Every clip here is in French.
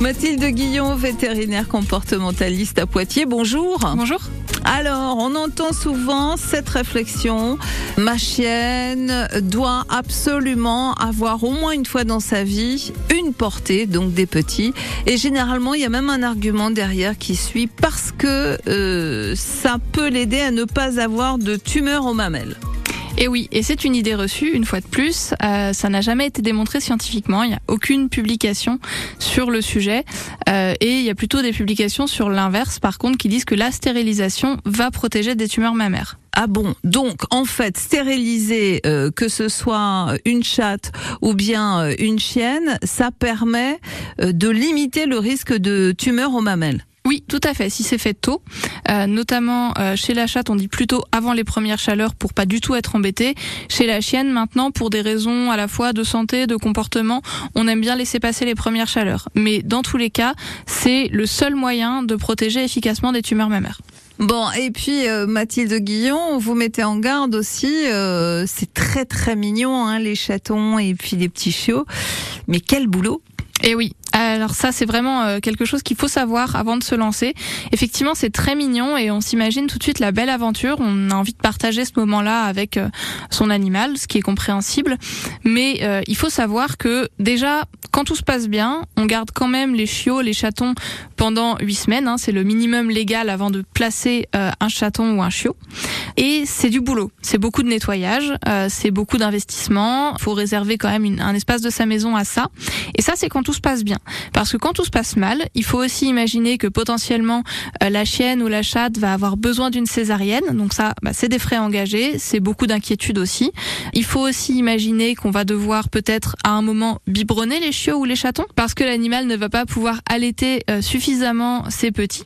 Mathilde Guillon, vétérinaire comportementaliste à Poitiers, bonjour. Bonjour. Alors, on entend souvent cette réflexion. Ma chienne doit absolument avoir au moins une fois dans sa vie une portée, donc des petits. Et généralement, il y a même un argument derrière qui suit parce que euh, ça peut l'aider à ne pas avoir de tumeur aux mamelles. Et oui, et c'est une idée reçue, une fois de plus. Euh, ça n'a jamais été démontré scientifiquement. Il n'y a aucune publication sur le sujet. Euh, et il y a plutôt des publications sur l'inverse, par contre, qui disent que la stérilisation va protéger des tumeurs mammaires. Ah bon, donc en fait, stériliser, euh, que ce soit une chatte ou bien une chienne, ça permet de limiter le risque de tumeur aux mamelles. Oui, tout à fait. Si c'est fait tôt, euh, notamment euh, chez la chatte, on dit plutôt avant les premières chaleurs pour pas du tout être embêté. Chez la chienne, maintenant, pour des raisons à la fois de santé, de comportement, on aime bien laisser passer les premières chaleurs. Mais dans tous les cas, c'est le seul moyen de protéger efficacement des tumeurs mammaires. Bon, et puis euh, Mathilde Guillon, vous mettez en garde aussi, euh, c'est très très mignon, hein, les chatons et puis les petits chiots. Mais quel boulot Et oui, alors ça, c'est vraiment euh, quelque chose qu'il faut savoir avant de se lancer. Effectivement, c'est très mignon et on s'imagine tout de suite la belle aventure. On a envie de partager ce moment-là avec euh, son animal, ce qui est compréhensible. Mais euh, il faut savoir que déjà, quand tout se passe bien, on garde quand même les chiots, les chatons pendant huit semaines. Hein, c'est le minimum légal avant de placer un chaton ou un chiot. Et c'est du boulot. C'est beaucoup de nettoyage, c'est beaucoup d'investissement. Il faut réserver quand même une, un espace de sa maison à ça. Et ça, c'est quand tout se passe bien. Parce que quand tout se passe mal, il faut aussi imaginer que potentiellement euh, la chienne ou la chatte va avoir besoin d'une césarienne. Donc ça, bah, c'est des frais engagés, c'est beaucoup d'inquiétude aussi. Il faut aussi imaginer qu'on va devoir peut-être à un moment biberonner les chiots ou les chatons parce que l'animal ne va pas pouvoir allaiter euh, suffisamment ses petits.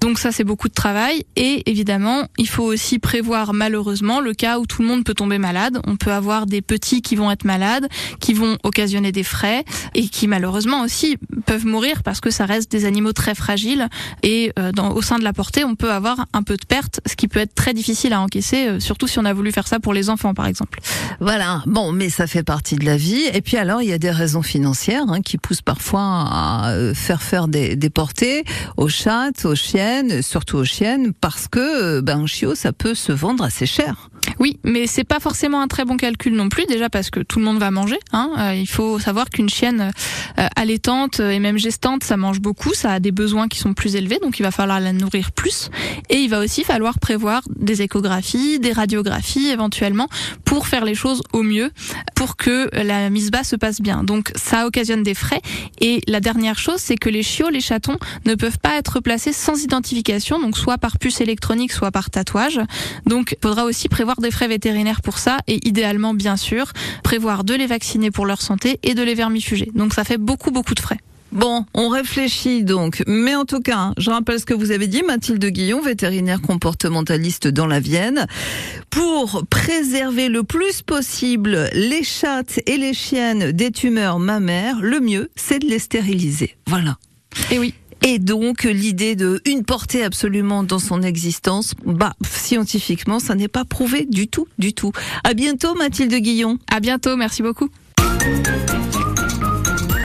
Donc ça, c'est beaucoup de travail. Et évidemment, il faut aussi prévoir malheureusement le cas où tout le monde peut tomber malade. On peut avoir des petits qui vont être malades, qui vont occasionner des frais et qui malheureusement aussi peuvent mourir parce que ça reste des animaux très fragiles. Et euh, au sein de la portée, on peut avoir un peu de perte, ce qui peut être très difficile à encaisser, euh, surtout si on a voulu faire ça pour les enfants, par exemple. Voilà, bon, mais ça fait partie de la vie. Et puis alors, il y a des raisons financières hein, qui poussent parfois à euh, faire faire des, des portées aux chattes, aux chiennes, surtout aux chiennes, parce que ben, un chiot, ça peut se vendre assez cher. Oui, mais c'est pas forcément un très bon calcul non plus, déjà parce que tout le monde va manger. Hein. Euh, il faut savoir qu'une chienne euh, allaitante et même gestante, ça mange beaucoup, ça a des besoins qui sont plus élevés, donc il va falloir la nourrir plus. Et il va aussi falloir prévoir des échographies, des radiographies éventuellement, pour faire les choses au mieux, pour que la mise bas se passe bien. Donc ça occasionne des frais. Et la dernière chose, c'est que les chiots, les chatons ne peuvent pas être placés sans identification, donc soit par puce électronique, soit par tatouage. Donc il faudra aussi prévoir des frais vétérinaires pour ça et idéalement bien sûr prévoir de les vacciner pour leur santé et de les vermifuger. Donc ça fait beaucoup beaucoup de frais. Bon, on réfléchit donc. Mais en tout cas, je rappelle ce que vous avez dit, Mathilde Guillon, vétérinaire comportementaliste dans la Vienne. Pour préserver le plus possible les chattes et les chiennes des tumeurs mammaires, le mieux, c'est de les stériliser. Voilà. Et oui. Et donc l'idée de une portée absolument dans son existence, bah scientifiquement, ça n'est pas prouvé du tout, du tout. À bientôt Mathilde Guillon. À bientôt, merci beaucoup.